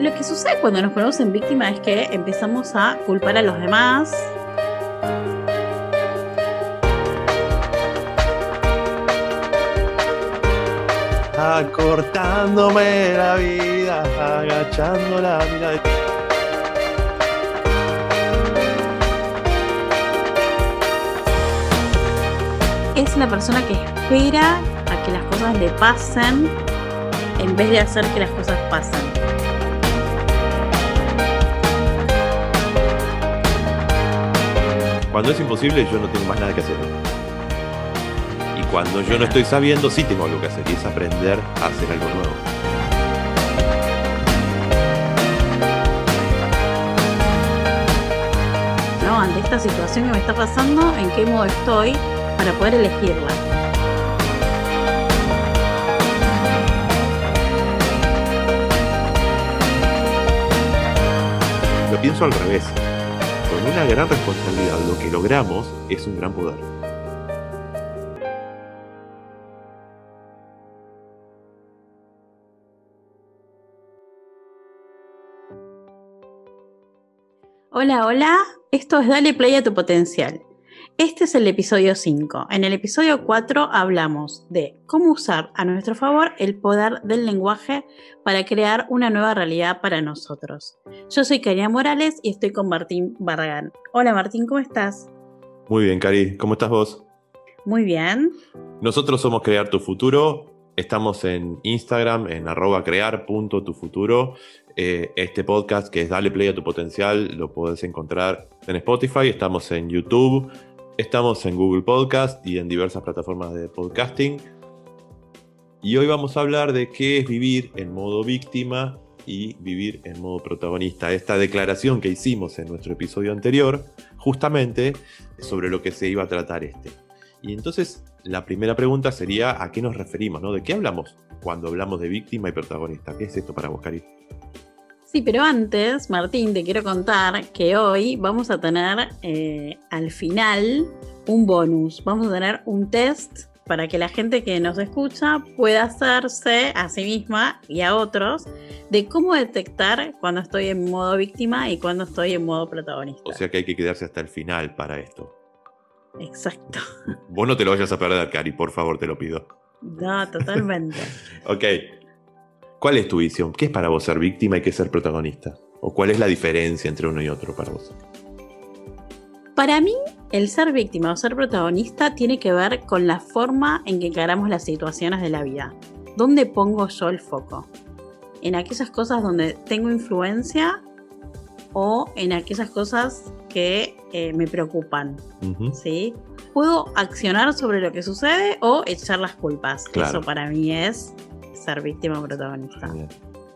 Lo que sucede cuando nos ponemos en víctima es que empezamos a culpar a los demás. Acortándome la vida, agachando la mirada. Es la persona que espera a que las cosas le pasen en vez de hacer que las cosas pasen. Cuando es imposible, yo no tengo más nada que hacer. Y cuando yo no estoy sabiendo, sí tengo algo que hacer, y es aprender a hacer algo nuevo. ¿no? Ante esta situación que me está pasando, en qué modo estoy para poder elegirla. Lo pienso al revés. Una gran responsabilidad, lo que logramos es un gran poder. Hola, hola, esto es Dale Play a tu potencial. Este es el episodio 5. En el episodio 4 hablamos de cómo usar a nuestro favor el poder del lenguaje para crear una nueva realidad para nosotros. Yo soy Karina Morales y estoy con Martín Barragán. Hola Martín, ¿cómo estás? Muy bien, Cari. ¿Cómo estás vos? Muy bien. Nosotros somos Crear Tu Futuro. Estamos en Instagram, en arroba crear.tufuturo. Eh, este podcast que es Dale Play a tu Potencial lo puedes encontrar en Spotify. Estamos en YouTube. Estamos en Google Podcast y en diversas plataformas de podcasting. Y hoy vamos a hablar de qué es vivir en modo víctima y vivir en modo protagonista. Esta declaración que hicimos en nuestro episodio anterior, justamente sobre lo que se iba a tratar este. Y entonces la primera pregunta sería ¿a qué nos referimos? ¿no? ¿De qué hablamos cuando hablamos de víctima y protagonista? ¿Qué es esto para vos, Cari? Sí, pero antes, Martín, te quiero contar que hoy vamos a tener eh, al final un bonus. Vamos a tener un test para que la gente que nos escucha pueda hacerse a sí misma y a otros de cómo detectar cuando estoy en modo víctima y cuando estoy en modo protagonista. O sea que hay que quedarse hasta el final para esto. Exacto. Vos no te lo vayas a perder, Cari, por favor, te lo pido. No, totalmente. ok. ¿Cuál es tu visión? ¿Qué es para vos ser víctima y qué es ser protagonista? ¿O cuál es la diferencia entre uno y otro para vos? Para mí, el ser víctima o ser protagonista tiene que ver con la forma en que encaramos las situaciones de la vida. ¿Dónde pongo yo el foco? ¿En aquellas cosas donde tengo influencia o en aquellas cosas que eh, me preocupan? Ujú. ¿sí? Puedo accionar sobre lo que sucede o echar las culpas. Claro. Eso para mí es ser víctima o protagonista.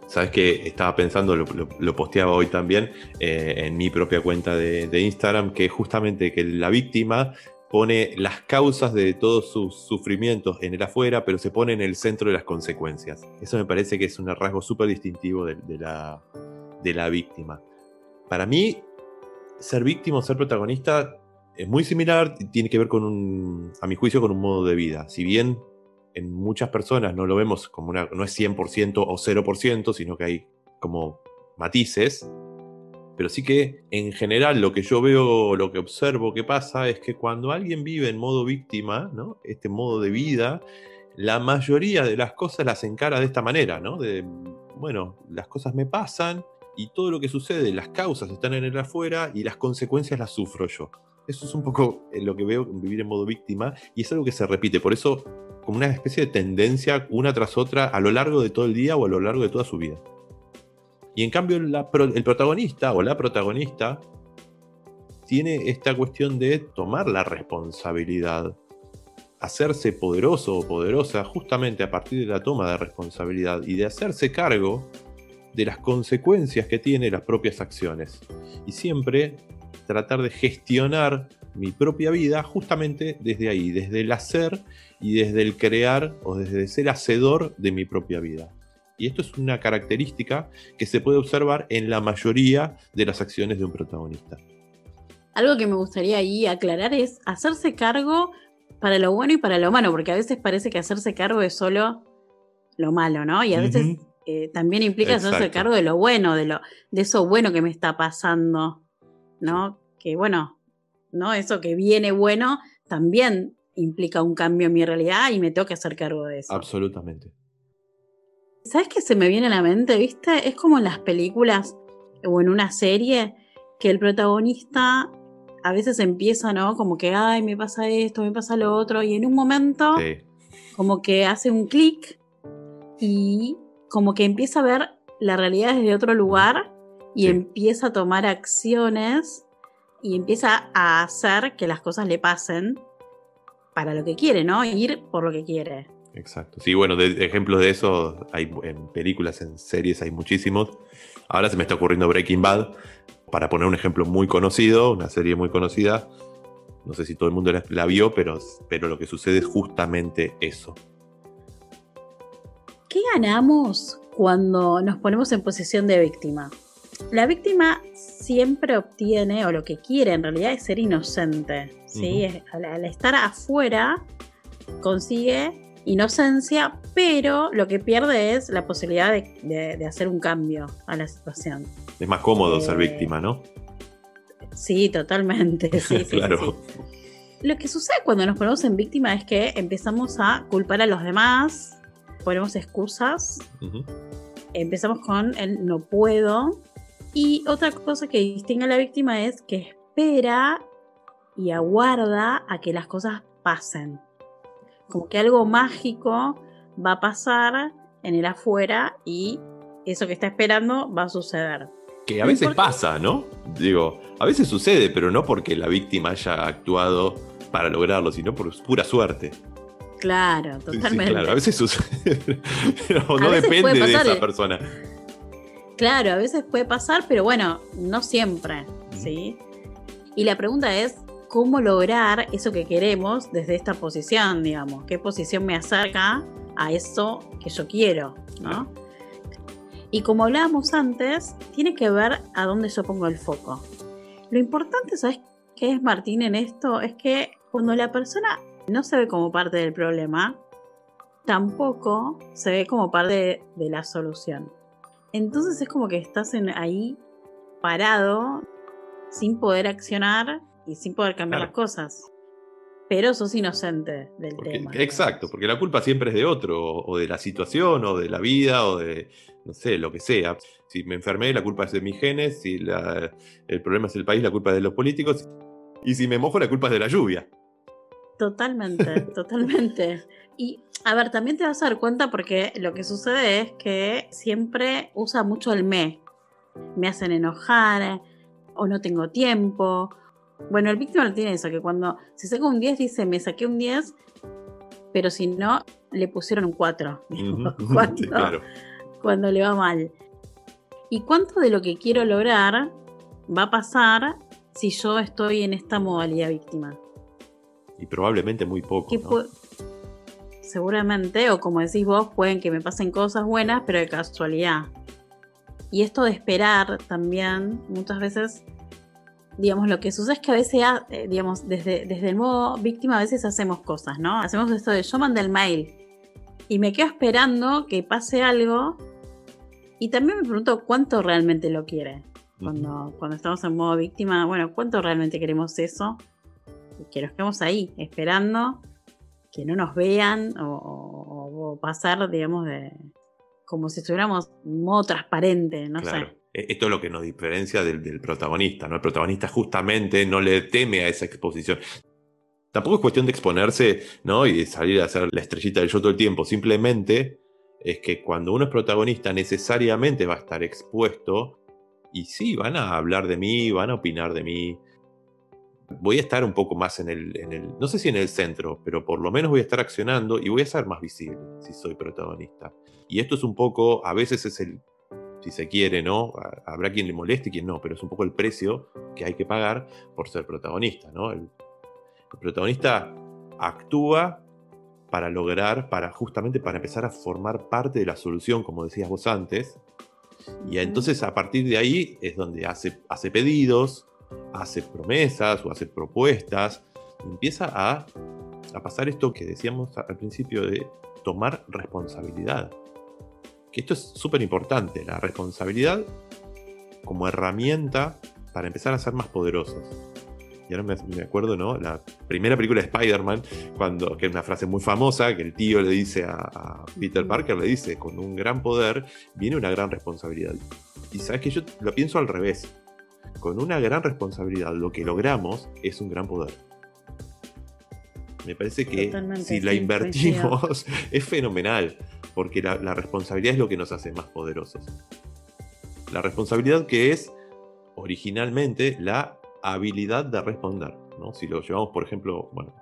Sabes que estaba pensando, lo, posteaba hoy también eh, en mi propia cuenta de, Instagram, que justamente que la víctima pone las causas de todos sus sufrimientos en el afuera, pero se pone en el centro de las consecuencias. Eso me parece que es un rasgo súper distintivo de, de la, de la víctima. Para mí, ser víctima o ser protagonista es muy similar, tiene que ver con un, a mi juicio, con un modo de vida. Si bien en muchas personas no lo vemos como una, no es 100% o 0%, sino que hay como matices, pero sí que en general lo que yo veo, lo que observo que pasa es que cuando alguien vive en modo víctima, ¿no? este modo de vida, la mayoría de las cosas las encara de esta manera, ¿no? De, bueno, las cosas me pasan y todo lo que sucede, las causas están en el afuera y las consecuencias las sufro yo. Eso es un poco eh, lo que veo vivir en modo víctima y es algo que se repite. Por eso como una especie de tendencia una tras otra a lo largo de todo el día o a lo largo de toda su vida. Y en cambio el protagonista o la protagonista tiene esta cuestión de tomar la responsabilidad, hacerse poderoso o poderosa justamente a partir de la toma de responsabilidad y de hacerse cargo de las consecuencias que tiene las propias acciones. Y siempre tratar de gestionar mi propia vida justamente desde ahí, desde el hacer y desde el crear o desde ser hacedor de mi propia vida. Y esto es una característica que se puede observar en la mayoría de las acciones de un protagonista. Algo que me gustaría ahí aclarar es hacerse cargo para lo bueno y para lo malo, porque a veces parece que hacerse cargo es solo lo malo, ¿no? Y a veces eh, también implica hacerse cargo de lo bueno, de, lo, de eso bueno que me está pasando, ¿no? Que bueno, ¿no? Eso que viene bueno también implica un cambio en mi realidad y me tengo que hacer cargo de eso. Absolutamente. ¿Sabes qué se me viene a la mente, viste? Es como en las películas o en una serie que el protagonista a veces empieza, ¿no? Como que, ay, me pasa esto, me pasa lo otro, y en un momento como que hace un clic y como que empieza a ver la realidad desde otro lugar y empieza a tomar acciones y empieza a hacer que las cosas le pasen para lo que quiere, ¿no? Ir por lo que quiere. Exacto. Sí, bueno, de, ejemplos de eso hay en películas, en series hay muchísimos. Ahora se me está ocurriendo Breaking Bad, para poner un ejemplo muy conocido, una serie muy conocida. No sé si todo el mundo la, vio, pero, pero lo que sucede es justamente eso. ¿Qué ganamos cuando nos ponemos en posición de víctima? La víctima siempre obtiene, o lo que quiere en realidad, es ser inocente. ¿sí? al, estar afuera, consigue inocencia, pero lo que pierde es la posibilidad de, hacer un cambio a la situación. Es más cómodo ser eh, víctima, ¿no? Sí, totalmente. Sí, claro. Lo que sucede cuando nos ponemos en víctima es que empezamos a culpar a los demás, ponemos excusas, empezamos con el no puedo. Y otra cosa que distingue a la víctima es que espera y aguarda a que las cosas pasen como que algo mágico va a pasar en el afuera y eso que está esperando va a suceder. Que a veces pasa, ¿no? Digo, a veces sucede, pero no porque la víctima haya actuado para lograrlo, sino por pura suerte. Claro, totalmente. claro, a veces sucede, pero no depende de esa persona. Claro, a veces puede pasar, pero bueno, no siempre, ¿sí? Y la pregunta es, cómo lograr eso que queremos desde esta posición, digamos, qué posición me acerca a eso que yo quiero, ¿no? Y como hablábamos antes, tiene que ver a dónde yo pongo el foco. Lo importante, ¿sabes qué es Martín en esto? Es que cuando la persona no se ve como parte del problema, tampoco se ve como parte de, la solución. Entonces es como que estás ahí parado, sin poder accionar y sin poder cambiar las cosas. Pero sos inocente del tema. Exacto, porque la culpa siempre es de otro, o de la situación, o de la vida, o de, no sé, lo que sea. Si me enfermé, la culpa es de mis genes, si el problema es el país, la culpa es de los políticos, y si me mojo, la culpa es de la lluvia. Totalmente, totalmente. Y a ver, también te vas a dar cuenta porque lo que sucede es que siempre usa mucho el me. Me hacen enojar, o no tengo tiempo, bueno, el víctima tiene eso, que cuando se saca un 10 dice, me saqué un 10, pero si no, le pusieron un 4. Cuando le va mal. ¿Y cuánto de lo que quiero lograr va a pasar si yo estoy en esta modalidad víctima? Y probablemente muy poco. Seguramente, o como decís vos, pueden que me pasen cosas buenas, pero de casualidad. Y esto de esperar también, muchas veces digamos, lo que sucede es que a veces, ah, eh, digamos, desde, desde el modo víctima a veces hacemos cosas, ¿no? Hacemos esto de yo mandé el mail y me quedo esperando que pase algo y también me pregunto cuánto realmente lo quiere. Cuando, cuando estamos en modo víctima, bueno, ¿cuánto realmente queremos eso? Que nos quedemos ahí, esperando que no nos vean o, pasar, digamos, de como si estuviéramos en modo transparente, no sé. E, esto es lo que nos diferencia del, protagonista, ¿no? El protagonista justamente no le teme a esa exposición. Tampoco es cuestión de exponerse, ¿no? Y de salir a hacer la estrellita del yo todo el tiempo. Simplemente es que cuando uno es protagonista necesariamente va a estar expuesto y sí, van a hablar de mí, van a opinar de mí. Voy a estar un poco más en el, en el, no sé si en el centro, pero por lo menos voy a estar accionando y voy a ser más visible si soy protagonista. Y esto es un poco, a veces es el si se quiere, ¿no? Habrá quien le moleste y quien no, pero es un poco el precio que hay que pagar por ser protagonista, ¿no? El, protagonista actúa para lograr, para justamente para empezar a formar parte de la solución, como decías vos antes. Y entonces a partir de ahí es donde hace, hace pedidos, hace promesas o hace propuestas, empieza a, a pasar esto que decíamos al principio de tomar responsabilidad que esto es súper importante, la responsabilidad como herramienta para empezar a ser más poderosos. Y ahora me, acuerdo, ¿no? La primera película de Spider-Man, cuando, que es una frase muy famosa, que el tío le dice a, Peter Parker, le dice, con un gran poder viene una gran responsabilidad. Y sabes que yo lo pienso al revés. Con una gran responsabilidad lo que logramos es un gran poder. Me parece que si la invertimos es fenomenal, porque la, la responsabilidad es lo que nos hace más poderosos. La responsabilidad que es originalmente la habilidad de responder. ¿no? Si lo llevamos, por ejemplo, bueno,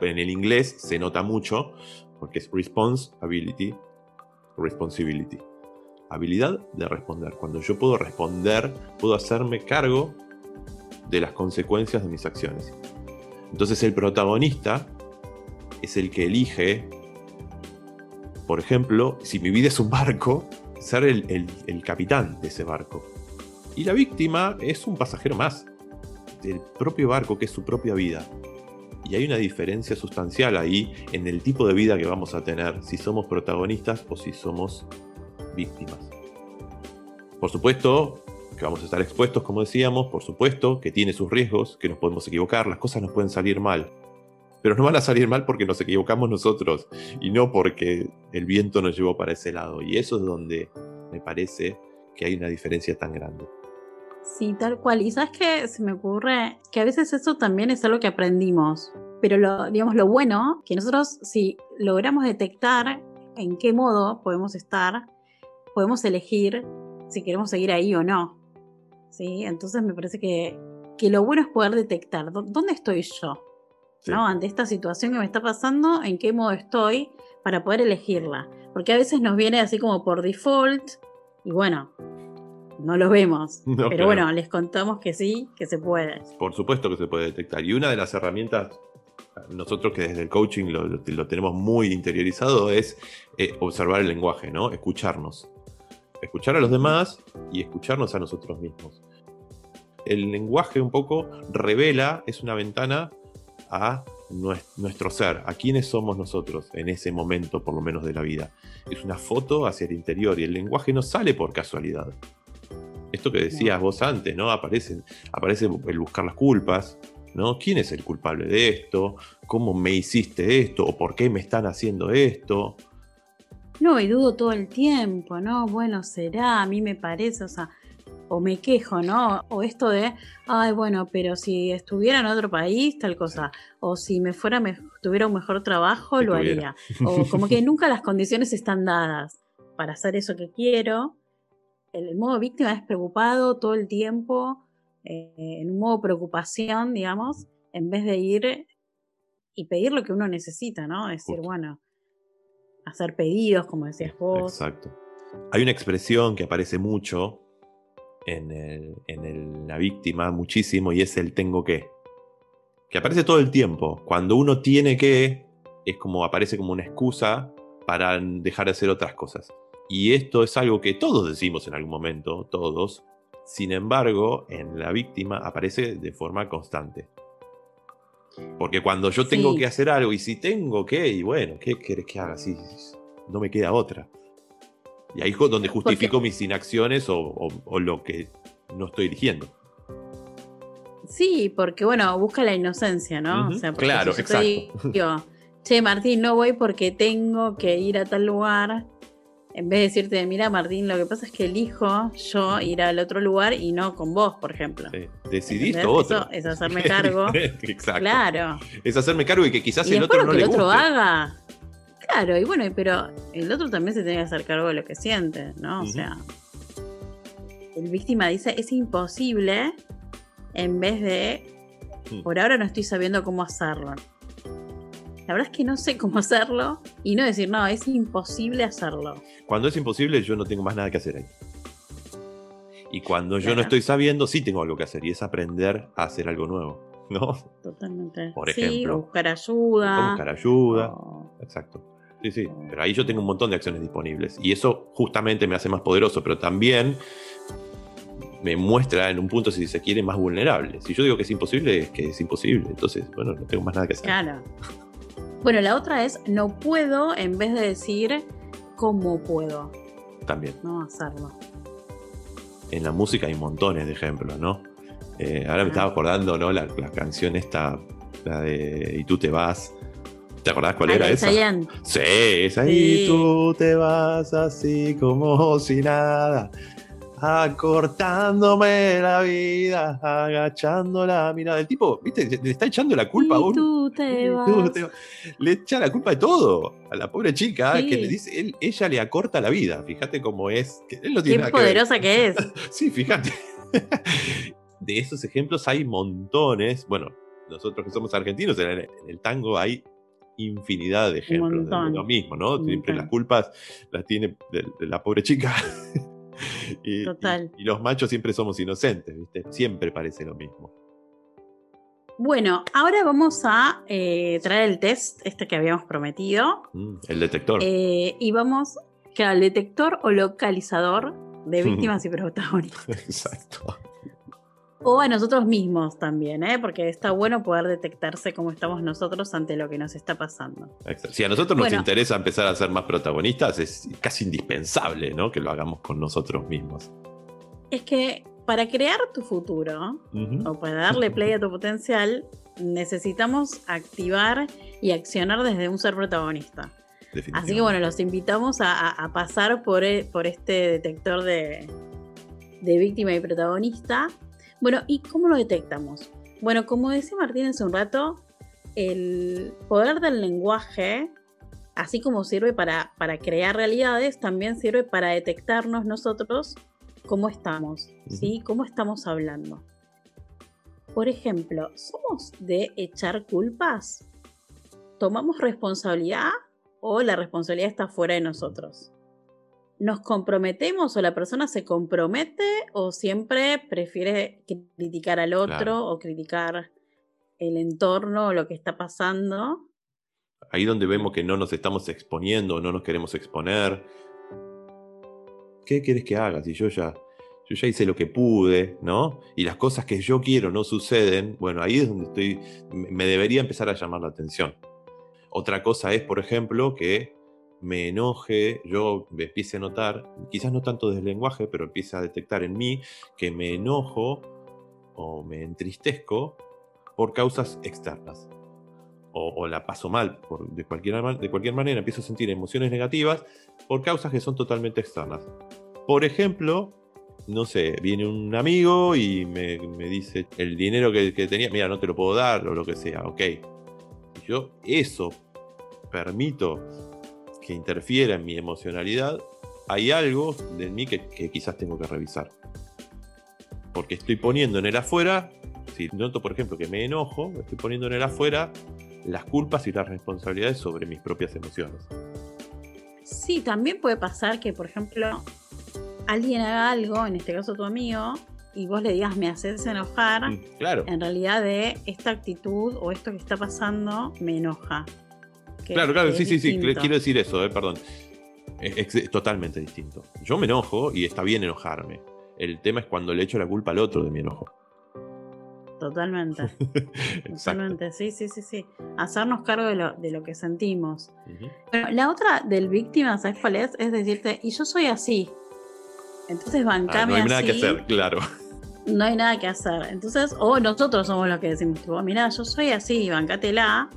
en el inglés se nota mucho porque es responsibility, responsibility. Habilidad de responder. Cuando yo puedo responder, puedo hacerme cargo de las consecuencias de mis acciones. Entonces el protagonista es el que elige, por ejemplo, si mi vida es un barco, ser el, el capitán de ese barco. Y la víctima es un pasajero más del propio barco, que es su propia vida. Y hay una diferencia sustancial ahí en el tipo de vida que vamos a tener, si somos protagonistas o si somos víctimas. Por supuesto que vamos a estar expuestos, como decíamos, por supuesto que tiene sus riesgos, que nos podemos equivocar, las cosas nos pueden salir mal. Pero no van a salir mal porque nos equivocamos nosotros y no porque el viento nos llevó para ese lado. Y eso es donde me parece que hay una diferencia tan grande. Sí, tal cual. Y sabes que se me ocurre que a veces eso también es algo que aprendimos. Pero digamos, lo bueno, que nosotros si logramos detectar en qué modo podemos estar, podemos elegir si queremos seguir ahí o no. ¿Sí? Entonces me parece que, que lo bueno es poder detectar dónde estoy yo. ¿no? Ante esta situación que me está pasando, en qué modo estoy para poder elegirla. Porque a veces nos viene así como por default y bueno, no lo vemos. pero bueno, les contamos que sí, que se puede. Por supuesto que se puede detectar. Y una de las herramientas, nosotros que desde el coaching lo, tenemos muy interiorizado, es eh, observar el lenguaje, ¿no? Escucharnos. Escuchar a los demás y escucharnos a nosotros mismos. El lenguaje un poco revela, es una ventana a nuestro ser, a quiénes somos nosotros en ese momento, por lo menos de la vida. Es una foto hacia el interior y el lenguaje no sale por casualidad. Esto que decías vos antes, ¿no? Aparece, aparece el buscar las culpas, ¿no? ¿Quién es el culpable de esto? ¿Cómo me hiciste esto? ¿O por qué me están haciendo esto? No, y dudo todo el tiempo, ¿no? Bueno, será, a mí me parece, o sea, o me quejo, ¿no? O esto de, ay, bueno, pero si estuviera en otro país, tal cosa, o si me fuera, me, tuviera un mejor trabajo, lo haría. O como que nunca las condiciones están dadas para hacer eso que quiero el, modo víctima es preocupado todo el tiempo, eh, en un modo preocupación, digamos, en vez de ir y pedir lo que uno necesita, ¿no? Es decir, bueno, hacer pedidos, como decías vos. Exacto. Hay una expresión que aparece mucho en, la víctima, muchísimo, y es el tengo que. Que aparece todo el tiempo. Cuando uno tiene que, es como aparece como una excusa para dejar de hacer otras cosas. Y esto es algo que todos decimos en algún momento, todos. Sin embargo, en la víctima aparece de forma constante. Porque cuando yo tengo que hacer algo y si tengo que, y bueno, ¿qué querés que haga? Si no me queda otra. Y ahí es donde justifico mis inacciones o, lo que no estoy eligiendo. Sí, porque bueno, busca la inocencia, ¿no? claro, exacto. che, Martín, no voy porque tengo que ir a tal lugar en vez de decirte, mira Martín, lo que pasa es que elijo yo ir al otro lugar y no con vos, por ejemplo. Sí. Decidiste otro. Eso es hacerme cargo. Exacto. Claro. Es hacerme cargo y que quizás el otro no que el otro haga. Claro, y bueno, pero el otro también se tiene que hacer cargo de lo que siente, ¿no? O sea, el víctima dice, es imposible en vez de, mm. por ahora no estoy sabiendo cómo hacerlo. La verdad es que no sé cómo hacerlo y no decir, no, es imposible hacerlo. Cuando es imposible, yo no tengo más nada que hacer ahí. Y cuando yo no estoy sabiendo, sí tengo algo que hacer y es aprender a hacer algo nuevo. ¿No? Totalmente. Por ejemplo. buscar ayuda. buscar ayuda. Exacto. Sí, sí. Pero ahí yo tengo un montón de acciones disponibles. Y eso justamente me hace más poderoso, pero también me muestra en un punto, si se quiere, más vulnerable. Si yo digo que es imposible, es que es imposible. Entonces, bueno, no tengo más nada que hacer. Claro. Bueno, la otra es no puedo en vez de decir cómo puedo. también. No hacerlo. En la música hay montones de ejemplos, ¿no? Eh, ahora me Ah. estaba acordando, ¿no? La, la canción esta, la de Y tú te vas. ¿Te acordás cuál Ah, era esa? Chayanne. Sí, esa. Sí. Y tú te vas así como si nada. Acortándome la vida, agachando la mirada. El tipo, ¿viste? Le está echando la culpa a un. Tú te Y vas. tú te- Le echa la culpa de todo a la pobre chica Sí. que le dice, él- ella le acorta la vida. Fíjate cómo es. que él no tiene Qué nada que ver. poderosa que es. Sí, fíjate. De esos ejemplos hay montones. Bueno, nosotros que somos argentinos, en el, en el tango hay infinidad de ejemplos de lo mismo, ¿no? Siempre las culpas las tiene de, de la pobre chica. y, Total. y- y los machos siempre somos inocentes, ¿viste? Siempre parece lo mismo. Bueno, ahora vamos a eh, traer el test, este que habíamos prometido. Mm, el detector. eh, y vamos que al detector o localizador de víctimas y protagonistas. Exacto. O a nosotros mismos también, ¿eh? porque está bueno poder detectarse cómo estamos nosotros ante lo que nos está pasando. Exacto. Si a nosotros nos Bueno. interesa empezar a ser más protagonistas, es casi indispensable, ¿no? Que lo hagamos con nosotros mismos. Es que para crear tu futuro, o para darle play a tu potencial, necesitamos activar y accionar desde un ser protagonista. Así que bueno, los invitamos a, a- a pasar por, e- por este detector de, de víctima y protagonista. Bueno, ¿y cómo lo detectamos? Bueno, como decía Martín hace un rato, el poder del lenguaje, así como sirve para, para crear realidades, también sirve para detectarnos nosotros cómo estamos, ¿sí? ¿Cómo estamos hablando? Por ejemplo, ¿somos de echar culpas? ¿Tomamos responsabilidad o la responsabilidad está fuera de nosotros? ¿Nos comprometemos o la persona se compromete o siempre prefiere criticar al otro Claro. o criticar el entorno o lo que está pasando? Ahí donde vemos que no nos estamos exponiendo, no nos queremos exponer. ¿Qué quieres que haga? Si yo ya, yo ya hice lo que pude, ¿no? Y las cosas que yo quiero no suceden, bueno, ahí es donde estoy, me debería empezar a llamar la atención. Otra cosa es, por ejemplo, que me enoje, yo me empiece a notar, quizás no tanto desde el lenguaje, pero empiece a detectar en mí que me enojo o me entristezco por causas externas o, o la paso mal por- de, cualquier, de cualquier manera, empiezo a sentir emociones negativas por causas que son totalmente externas. Por ejemplo, no sé, viene un amigo y me, me dice el dinero que, que tenía, mira, no te lo puedo dar o lo que sea, ok. Yo eso permito que interfiera en mi emocionalidad, hay algo de mí que, que quizás tengo que revisar. Porque estoy poniendo en el afuera, si noto por ejemplo que me enojo, estoy poniendo en el afuera las culpas y las responsabilidades sobre mis propias emociones. Sí, también puede pasar que, por ejemplo, alguien haga algo, en este caso tu amigo, y vos le digas me haces enojar, Mm, claro, en realidad de esta actitud o esto que está pasando me enoja. Que- claro, claro, sí, sí, sí, quiero decir eso, eh, perdón. Es, totalmente distinto. Yo me enojo y está bien enojarme. El tema es cuando le echo la culpa al otro de mi enojo. Totalmente, totalmente, sí, sí, sí, sí. Hacernos cargo de lo, de lo que sentimos. Bueno, la otra del víctima, ¿sabes cuál es? Es decirte, y yo soy así. Entonces Ah, bancame no hay nada que hacer, claro. no hay nada que hacer. Entonces, o nosotros somos los que decimos, tipo, mira, yo soy así, bancátela.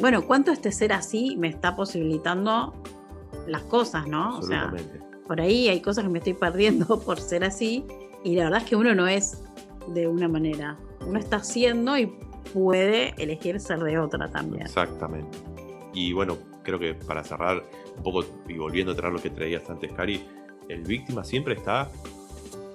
Bueno, ¿cuánto este ser así me está posibilitando las cosas, no? O sea, por ahí hay cosas que me estoy perdiendo por ser así. Y la verdad es que uno no es de una manera. Uno está haciendo y puede elegir ser de otra también. Exactamente. Y bueno, creo que para cerrar un poco y volviendo a traer lo que traías antes, Cari, el víctima siempre está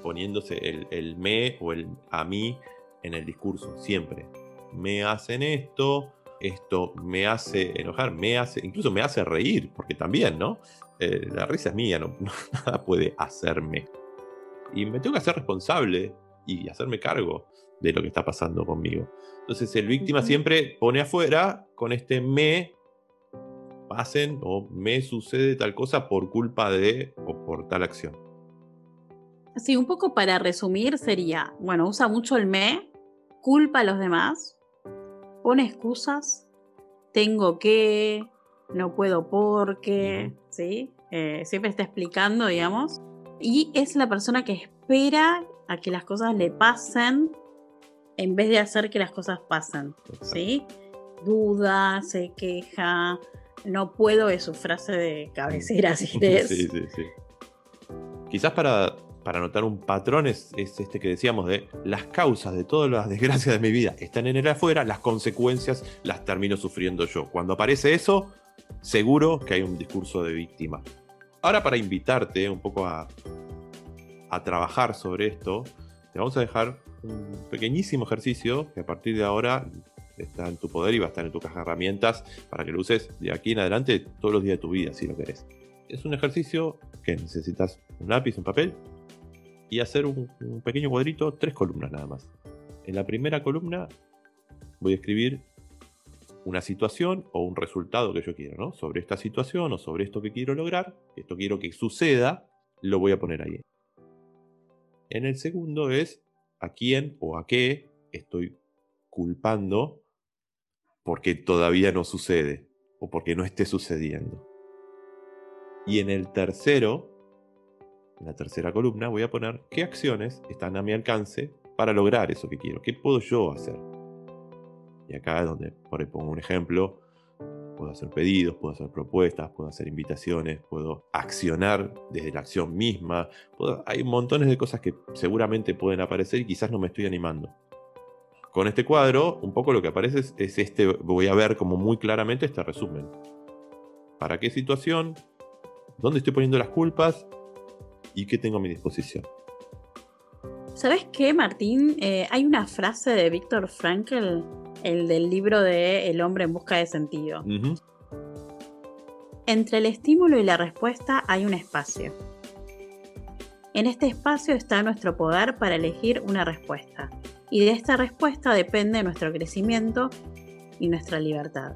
poniéndose el, el me o el a mí en el discurso, siempre. Me hacen esto, esto me hace enojar, me hace, incluso me hace reír, porque también, ¿no? Eh, la risa es mía, no, nada puede hacerme. Y me tengo que hacer responsable y hacerme cargo de lo que está pasando conmigo. Entonces el víctima siempre pone afuera con este me hacen o me sucede tal cosa por culpa de o por tal acción. Sí, un poco para resumir sería, bueno, usa mucho el me, culpa a los demás, pone excusas, tengo que, no puedo porque, ¿sí? eh, siempre está explicando, digamos. Y es la persona que espera a que las cosas le pasen en vez de hacer que las cosas pasen. ¿Sí? Duda, se queja, no puedo es su frase de cabecera, si es. Sí, sí, sí. Quizás para, para notar un patrón es, este que decíamos de las causas de todas las desgracias de mi vida están en el afuera, las consecuencias las termino sufriendo yo. Cuando aparece eso, seguro que hay un discurso de víctima. Ahora para invitarte un poco a, a trabajar sobre esto, te vamos a dejar un pequeñísimo ejercicio que a partir de ahora está en tu poder y va a estar en tu caja de herramientas para que lo uses de aquí en adelante todos los días de tu vida, si lo querés es un ejercicio que necesitas un lápiz, un papel y hacer un, pequeño cuadrito, tres columnas nada más. En la primera columna voy a escribir una situación o un resultado que yo quiero, ¿no? Sobre esta situación o sobre esto que quiero lograr, esto quiero que suceda, lo voy a poner ahí. En el segundo es a quién o a qué estoy culpando porque todavía no sucede o porque no esté sucediendo. Y en el tercero, en la tercera columna, voy a poner qué acciones están a mi alcance para lograr eso que quiero. ¿Qué puedo yo hacer? Y acá es donde por pongo un ejemplo. Puedo hacer pedidos, puedo hacer propuestas, puedo hacer invitaciones, puedo accionar desde la acción misma. hay montones de cosas que seguramente pueden aparecer y quizás no me estoy animando. Con este cuadro, un poco lo que aparece es, es este, voy a ver como muy claramente este resumen. ¿Para qué situación? dónde estoy poniendo las culpas y qué tengo a mi disposición. ¿Sabes qué, Martín? Eh, hay una frase de Víctor Frankl, el del libro de El hombre en busca de sentido. Entre el estímulo y la respuesta hay un espacio. En este espacio está nuestro poder para elegir una respuesta. Y de esta respuesta depende nuestro crecimiento y nuestra libertad.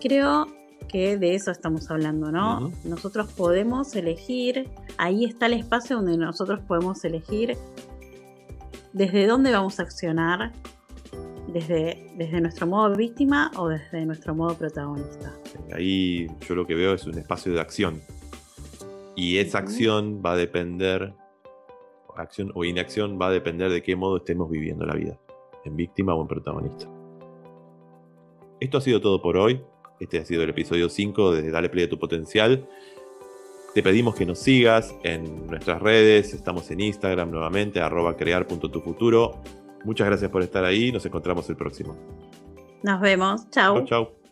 Creo que de eso estamos hablando, ¿no? Nosotros podemos elegir, ahí está el espacio donde nosotros podemos elegir desde dónde vamos a accionar, desde, desde nuestro modo víctima o desde nuestro modo protagonista. Ahí yo lo que veo es un espacio de acción. Y esa acción va a depender, acción o inacción va a depender de qué modo estemos viviendo la vida, en víctima o en protagonista. Esto ha sido todo por hoy. Este ha sido el episodio 5 de Dale Play a tu Potencial. Te pedimos que nos sigas en nuestras redes. Estamos en Instagram nuevamente, arroba crear.tufuturo. Muchas gracias por estar ahí. Nos encontramos el próximo. Nos vemos. Chao. Chao, chao.